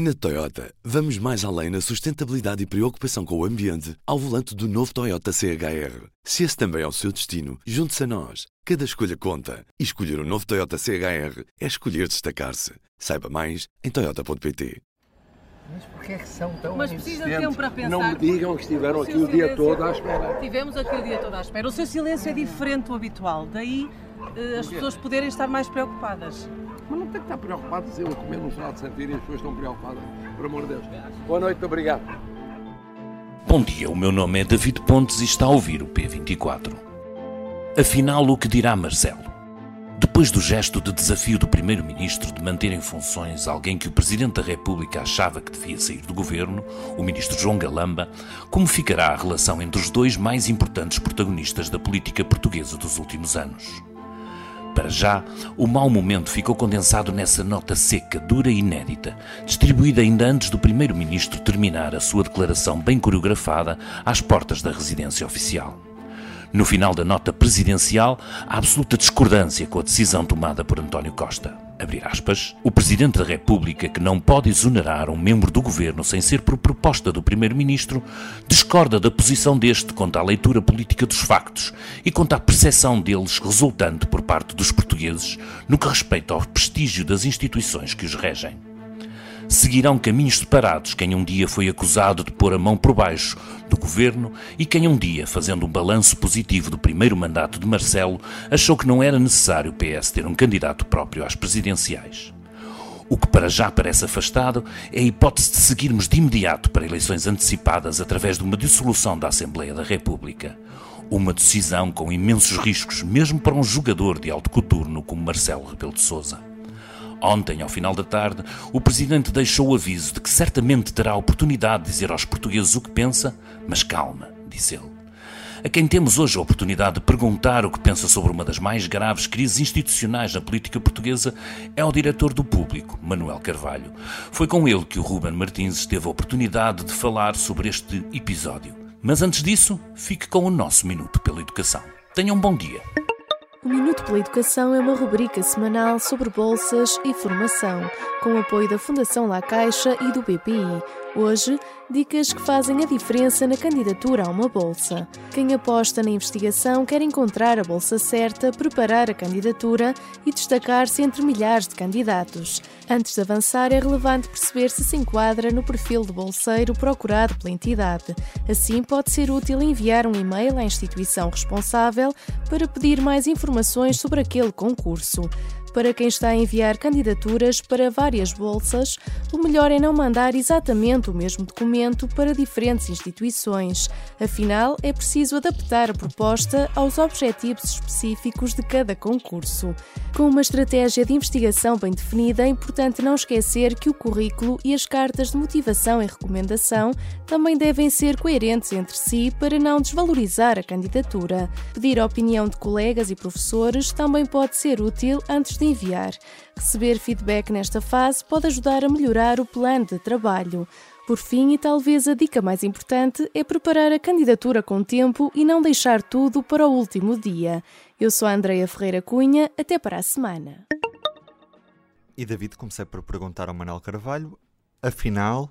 Na Toyota, vamos mais além na sustentabilidade e preocupação com o ambiente ao volante do novo Toyota CHR. Se esse também é o seu destino, junte-se a nós. Cada escolha conta. E escolher o um novo Toyota CHR é escolher destacar-se. Saiba mais em Toyota.pt. Mas porquê é que são tão Mas precisa de tempo para pensar. Não me digam que estiveram O aqui o dia todo à espera. Tivemos aqui o dia todo à espera. O seu silêncio é diferente do habitual, daí eh, as pessoas poderem estar mais preocupadas. Mas não tem que estar preocupados eu a comer num final de sentir e as pessoas estão preocupadas. Por amor de Deus. Boa noite, obrigado. Bom dia, o meu nome é David Pontes e está a ouvir o P24. Afinal, o que dirá Marcelo? Depois do gesto de desafio do Primeiro-Ministro de manter em funções alguém que o Presidente da República achava que devia sair do governo, o Ministro João Galamba, como ficará a relação entre os dois mais importantes protagonistas da política portuguesa dos últimos anos? Para já, o mau momento ficou condensado nessa nota seca, dura e inédita, distribuída ainda antes do Primeiro-Ministro terminar a sua declaração bem coreografada às portas da residência oficial. No final da nota presidencial, há absoluta discordância com a decisão tomada por António Costa. Abrir aspas, o Presidente da República, que não pode exonerar um membro do governo sem ser por proposta do Primeiro-Ministro, discorda da posição deste quanto à leitura política dos factos e quanto à percepção deles resultante por parte dos portugueses no que respeita ao prestígio das instituições que os regem. Seguirão caminhos separados quem um dia foi acusado de pôr a mão por baixo do governo e quem um dia, fazendo um balanço positivo do primeiro mandato de Marcelo, achou que não era necessário o PS ter um candidato próprio às presidenciais. O que para já parece afastado é a hipótese de seguirmos de imediato para eleições antecipadas através de uma dissolução da Assembleia da República. Uma decisão com imensos riscos, mesmo para um jogador de alto coturno como Marcelo Rebelo de Sousa. Ontem, ao final da tarde, o Presidente deixou o aviso de que certamente terá a oportunidade de dizer aos portugueses o que pensa, mas calma, disse ele. A quem temos hoje a oportunidade de perguntar o que pensa sobre uma das mais graves crises institucionais na política portuguesa é o diretor do Público, Manuel Carvalho. Foi com ele que o Ruben Martins teve a oportunidade de falar sobre este episódio. Mas antes disso, fique com o nosso Minuto pela Educação. Tenham um bom dia. O Minuto pela Educação é uma rubrica semanal sobre bolsas e formação, com apoio da Fundação La Caixa e do BPI. Hoje, dicas que fazem a diferença na candidatura a uma bolsa. Quem aposta na investigação quer encontrar a bolsa certa, preparar a candidatura e destacar-se entre milhares de candidatos. Antes de avançar, é relevante perceber se se enquadra no perfil de bolseiro procurado pela entidade. Assim, pode ser útil enviar um e-mail à instituição responsável para pedir mais informações sobre aquele concurso. Para quem está a enviar candidaturas para várias bolsas, o melhor é não mandar exatamente o mesmo documento para diferentes instituições. Afinal, é preciso adaptar a proposta aos objetivos específicos de cada concurso. Com uma estratégia de investigação bem definida, é importante não esquecer que o currículo e as cartas de motivação e recomendação também devem ser coerentes entre si para não desvalorizar a candidatura. Pedir a opinião de colegas e professores também pode ser útil antes de enviar. Receber feedback nesta fase pode ajudar a melhorar o plano de trabalho. Por fim, e talvez a dica mais importante, é preparar a candidatura com tempo e não deixar tudo para o último dia. Eu sou a Andreia Ferreira Cunha, até para a semana. E David, comecei por perguntar ao Manuel Carvalho, afinal,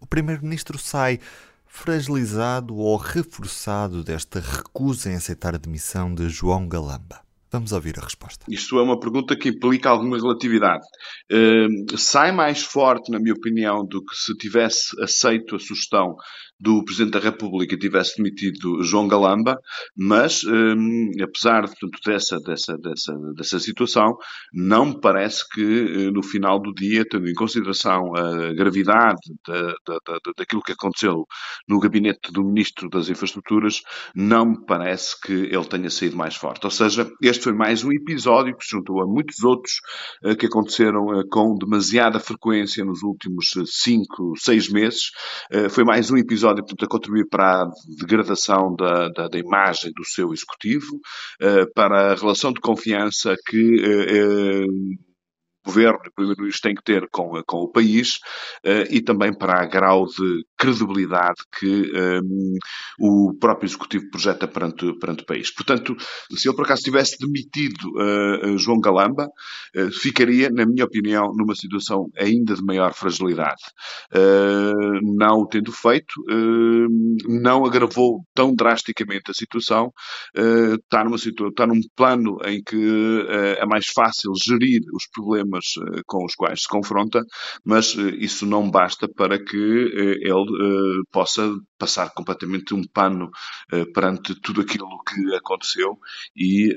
o Primeiro-Ministro sai fragilizado ou reforçado desta recusa em aceitar a demissão de João Galamba? Vamos ouvir a resposta. Isto é uma pergunta que implica alguma relatividade. Uh, sai mais forte, na minha opinião, do que se tivesse aceito a sugestão do Presidente da República e tivesse demitido João Galamba, mas, um, apesar portanto, dessa, dessa, dessa, dessa situação, não me parece que uh, no final do dia, tendo em consideração a gravidade da, da, da, daquilo que aconteceu no gabinete do Ministro das Infraestruturas, não me parece que ele tenha saído mais forte. Ou seja, este foi mais um episódio que se juntou a muitos outros uh, que aconteceram uh, com demasiada frequência nos últimos cinco, seis meses. foi mais um episódio portanto, a contribuir para a degradação da, da, da imagem do seu executivo, para a relação de confiança que governo e o primeiro-ministro têm que ter com, com o país e também para a grau de credibilidade que um, o próprio Executivo projeta perante, perante o país. Portanto, se ele por acaso tivesse demitido uh, João Galamba, uh, ficaria, na minha opinião, numa situação ainda de maior fragilidade. Uh, não o tendo feito, não agravou tão drasticamente a situação, está, numa está num plano em que é mais fácil gerir os problemas com os quais se confronta, mas isso não basta para que ele possa passar completamente um pano perante tudo aquilo que aconteceu e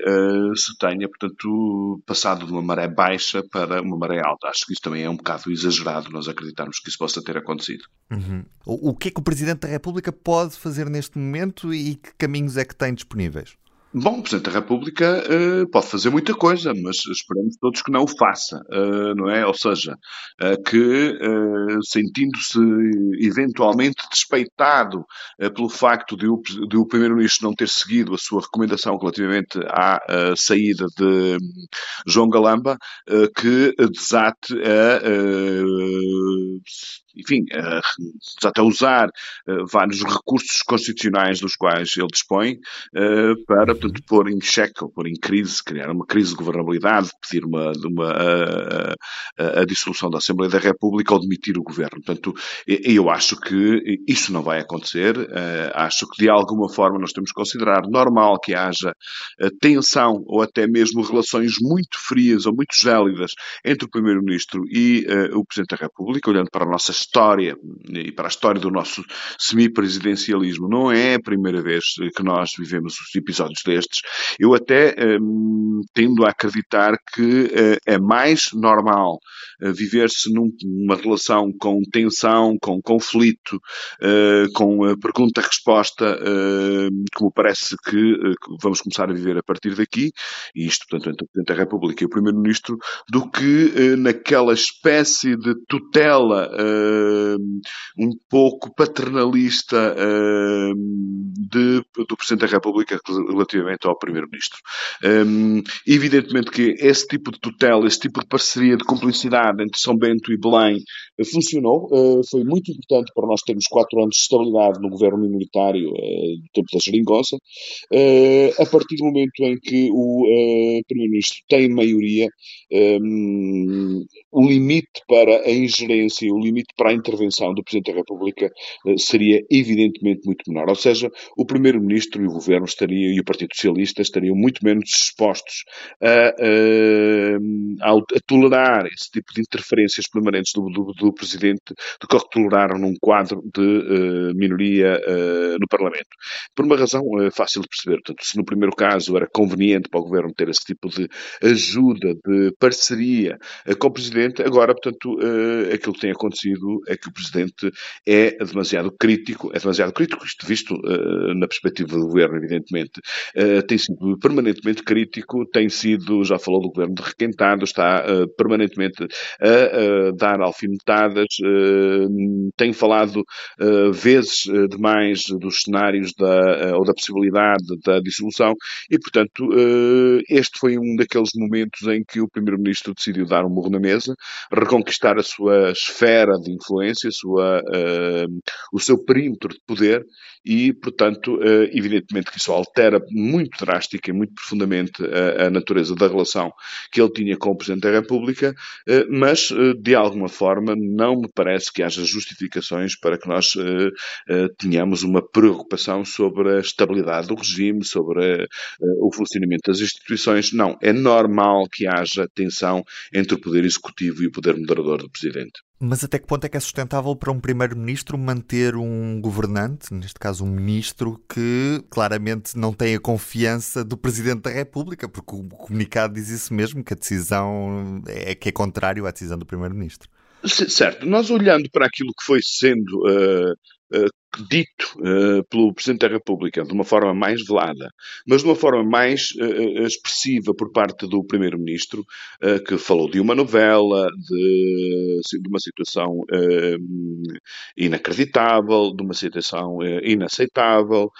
se tenha, portanto, passado de uma maré baixa para uma maré alta. Acho que isso também é um bocado exagerado nós acreditarmos que isso possa ter acontecido. Uhum. O que é que o Presidente da República pode fazer neste momento e que caminhos é que tem disponíveis? Bom, o Presidente da República uh, pode fazer muita coisa, mas esperemos todos que não o faça, uh, não é? Ou seja, uh, que sentindo-se eventualmente despeitado pelo facto de o, o Primeiro-Ministro não ter seguido a sua recomendação relativamente à saída de João Galamba, que desate a enfim, uh, até usar uh, vários recursos constitucionais dos quais ele dispõe uh, para, portanto, pôr em xeque ou pôr em crise, criar uma crise de governabilidade, pedir uma, uma a, a, a, dissolução da Assembleia da República ou demitir o governo. Portanto, eu acho que isso não vai acontecer. acho que, de alguma forma, nós temos que considerar normal que haja tensão ou até mesmo relações muito frias ou muito gélidas entre o Primeiro-Ministro e o Presidente da República, olhando para a nossa história e para a história do nosso semipresidencialismo. Não é a primeira vez que nós vivemos os episódios destes. Eu até hum, tendo a acreditar que uh, é mais normal uh, viver-se numa relação com tensão, com conflito, uh, com pergunta-resposta, como parece que vamos começar a viver a partir daqui, e isto, portanto, entre o Presidente da República e o Primeiro-Ministro, do que naquela espécie de tutela um pouco paternalista de, do Presidente da República relativamente ao Primeiro-Ministro. evidentemente que esse tipo de tutela, esse tipo de parceria, de cumplicidade entre São Bento e Belém eh, funcionou. Uh, foi muito importante para nós termos quatro anos de estabilidade no governo minoritário uh, do tempo da Geringonça. A partir do momento em que o Primeiro-Ministro tem maioria, o limite para a ingerência, o limite para a intervenção do Presidente da República eh, seria evidentemente muito menor. Ou seja, o Primeiro-Ministro e o Governo estariam, e o Partido Socialista estariam muito menos dispostos a, a, a tolerar esse tipo de interferências permanentes do, do, do Presidente do que toleraram num quadro de uh, minoria uh, no Parlamento. Por uma razão uh, fácil de perceber. Portanto, se no primeiro caso era conveniente para o Governo ter esse tipo de ajuda, de parceria com o Presidente, agora, portanto, aquilo que tem acontecido é que o Presidente é demasiado crítico, é demasiado crítico, isto visto uh, na perspectiva do Governo, evidentemente, uh, tem sido permanentemente crítico, tem sido, já falou do Governo de requentado, está uh, permanentemente a dar alfinetadas, tem falado vezes demais dos cenários da, ou da possibilidade da dissolução e, portanto, este foi um daqueles momentos em que o Primeiro-Ministro decidiu dar um murro na mesa, reconquistar a sua esfera de influência, sua, uh, o seu perímetro de poder e, portanto, uh, evidentemente que isso altera muito drástica e muito profundamente a, a, natureza da relação que ele tinha com o Presidente da República, uh, mas, de alguma forma, não me parece que haja justificações para que nós tenhamos uma preocupação sobre a estabilidade do regime, sobre o funcionamento das instituições. Não, é normal que haja tensão entre o Poder Executivo e o Poder Moderador do Presidente. Mas até que ponto é que é sustentável para um primeiro-ministro manter um governante, neste caso um ministro, que claramente não tem a confiança do presidente da República, porque o comunicado diz isso mesmo, que a decisão é que é contrário à decisão do primeiro-ministro. Certo, nós olhando para aquilo que foi sendo uh, dito uh, pelo Presidente da República de uma forma mais velada, mas de uma forma mais uh, expressiva por parte do Primeiro-Ministro, uh, que falou de uma novela, de, de uma situação inacreditável, de uma situação inaceitável.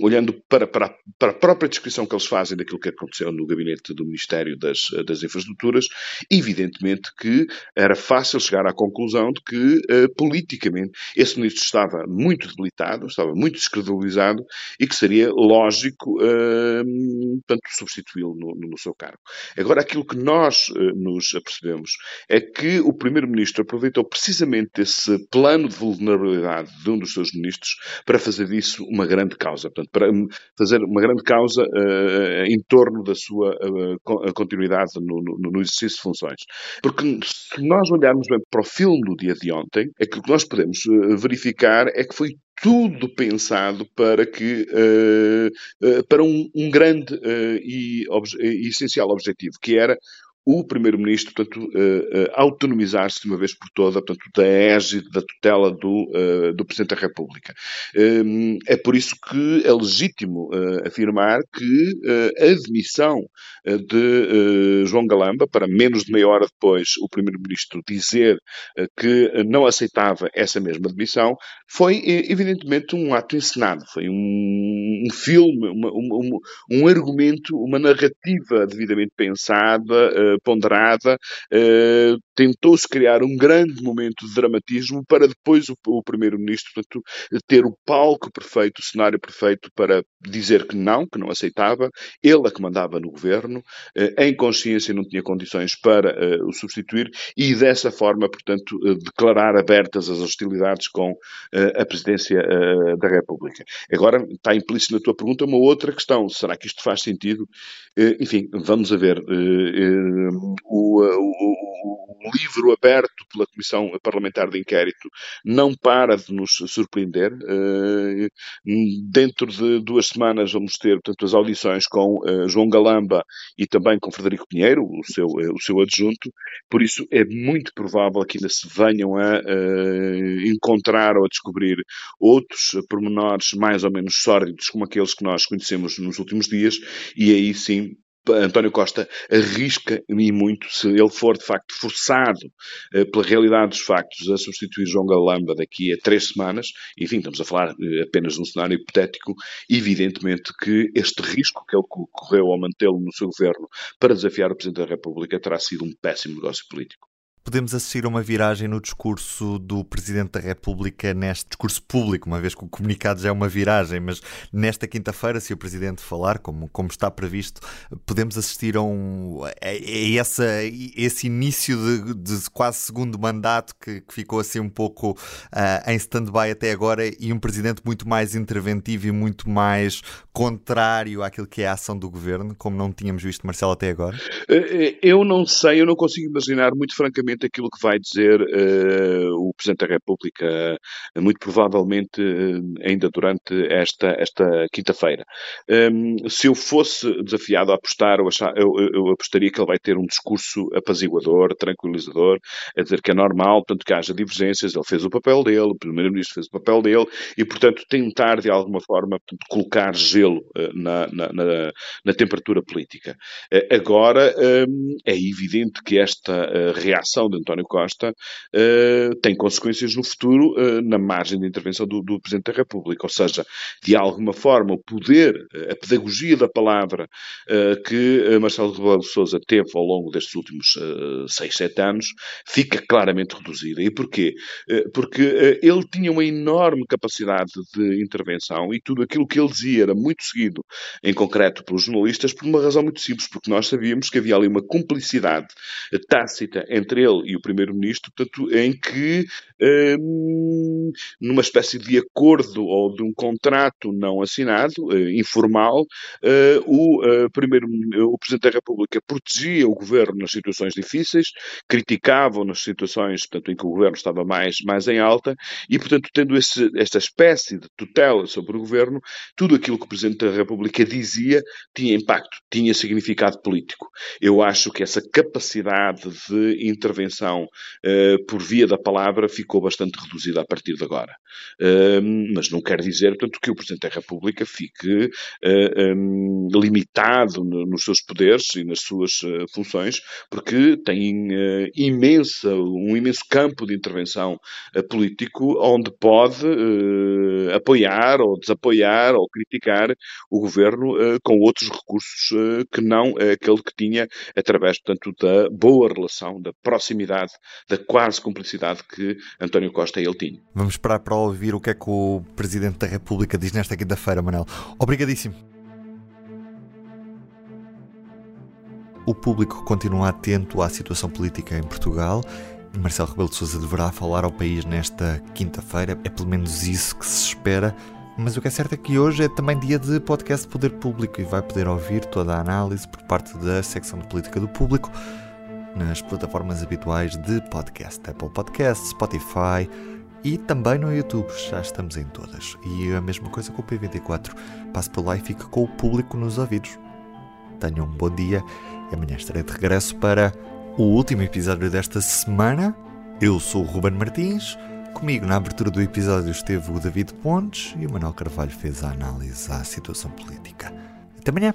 Olhando para, para, para, a própria descrição que eles fazem daquilo que aconteceu no gabinete do Ministério das, das Infraestruturas, evidentemente que era fácil chegar à conclusão de que, uh, politicamente, esse ministro estava muito debilitado, estava muito descredibilizado e que seria lógico, uh, portanto, substituí-lo no, no, seu cargo. Agora, aquilo que nós uh, nos apercebemos é que o Primeiro-Ministro aproveitou precisamente esse plano de vulnerabilidade de um dos seus ministros para fazer disso uma grande causa, portanto, para fazer uma grande causa uh, em torno da sua uh, continuidade no, no, no, exercício de funções. Porque se nós olharmos bem para o filme do dia de ontem, aquilo que nós podemos verificar é que foi tudo pensado para que uh, uh, para um, um grande uh, e, e, essencial objetivo, que era o Primeiro-Ministro, portanto, uh, uh, autonomizar-se de uma vez por toda, portanto, da égide, da tutela do, uh, do Presidente da República. É por isso que é legítimo afirmar que a admissão de João Galamba, para menos de meia hora depois o Primeiro-Ministro dizer que não aceitava essa mesma admissão, foi evidentemente um ato encenado, foi um, um filme, uma, um, um, argumento, uma narrativa devidamente pensada, ponderada, uh, tentou-se criar um grande momento de dramatismo para depois o, o Primeiro-Ministro ter o palco perfeito, o cenário perfeito para dizer que não, que não aceitava, ele a que mandava no governo, uh, em consciência não tinha condições para uh, o substituir e dessa forma, portanto, declarar abertas as hostilidades com a presidência da República. Agora, está implícito na tua pergunta uma outra questão, será que isto faz sentido? enfim, vamos a ver o, o, o, livro aberto pela Comissão Parlamentar de Inquérito não para de nos surpreender. Uh, dentro de duas semanas vamos ter, portanto, as audições com uh, João Galamba e também com Frederico Pinheiro, o seu, o seu adjunto. Por isso é muito provável que ainda se venham a encontrar ou a descobrir outros pormenores mais ou menos sórdidos como aqueles que nós conhecemos nos últimos dias e aí sim António Costa arrisca e muito se ele for de facto forçado eh, pela realidade dos factos a substituir João Galamba daqui a três semanas, enfim, estamos a falar eh, apenas de um cenário hipotético, evidentemente que este risco que ele correu ao mantê-lo no seu governo para desafiar o Presidente da República terá sido um péssimo negócio político podemos assistir a uma viragem no discurso do Presidente da República, neste discurso público, uma vez que o comunicado já é uma viragem, mas nesta quinta-feira, se o Presidente falar, como, como está previsto, podemos assistir a, um, a, a essa, esse início de, de, quase segundo mandato que, que ficou assim um pouco uh, em stand-by até agora e um Presidente muito mais interventivo e muito mais contrário àquilo que é a ação do Governo, como não tínhamos visto, Marcelo, até agora? Eh, eh, eu não sei, eu não consigo imaginar, muito francamente, exatamente aquilo que vai dizer uh, o Presidente da República, uh, muito provavelmente uh, ainda durante esta, esta quinta-feira. Um, se eu fosse desafiado a apostar, eu, achar, eu, eu, apostaria que ele vai ter um discurso apaziguador, tranquilizador, a dizer que é normal, portanto, que haja divergências, ele fez o papel dele, o Primeiro-Ministro fez o papel dele, e, portanto, tentar, de alguma forma, colocar gelo na, na, na, na temperatura política. agora, um, é evidente que esta reação de António Costa uh, tem consequências no futuro uh, na margem de intervenção do, do, Presidente da República. Ou seja, de alguma forma, o poder, eh, a pedagogia da palavra uh, que Marcelo Rebelo de Sousa teve ao longo destes últimos seis, sete anos fica claramente reduzida. E porquê? porque ele tinha uma enorme capacidade de intervenção e tudo aquilo que ele dizia era muito seguido, em concreto pelos jornalistas, por uma razão muito simples, porque nós sabíamos que havia ali uma cumplicidade tácita entre ele e o Primeiro-Ministro, portanto, em que, um, numa espécie de acordo ou de um contrato não assinado, uh, informal, uh, o, uh, primeiro, o Presidente da República protegia o governo nas situações difíceis, criticava nas situações portanto, em que o governo estava mais, mais em alta, e, portanto, tendo esse, esta espécie de tutela sobre o governo, tudo aquilo que o Presidente da República dizia tinha impacto, tinha significado político. Eu acho que essa capacidade de intervenção intervenção uh, por via da palavra ficou bastante reduzida a partir de agora. Uh, mas não quer dizer, portanto, que o Presidente da República fique um, limitado no, nos seus poderes e nas suas funções, porque tem imensa, um imenso campo de intervenção político onde pode apoiar ou desapoiar ou criticar o governo com outros recursos que não aquele que tinha através, portanto, da boa relação, da proximidade, da quase cumplicidade que António Costa e ele tinham. Vamos esperar para ouvir o que é que o Presidente da República diz nesta quinta-feira, Manel. Obrigadíssimo. O público continua atento à situação política em Portugal Marcelo Rebelo de Sousa deverá falar ao país nesta quinta-feira. É pelo menos isso que se espera. Mas o que é certo é que hoje é também dia de podcast Poder Público e vai poder ouvir toda a análise por parte da secção de política do público nas plataformas habituais de podcast, Apple Podcasts, Spotify e também no YouTube, já estamos em todas. E a mesma coisa com o P24, passe por lá e fique com o público nos ouvidos. Tenham um bom dia e amanhã estarei de regresso para o último episódio desta semana. Eu sou o Ruben Martins. Comigo na abertura do episódio esteve o David Pontes e o Manuel Carvalho fez a análise à situação política. Até amanhã!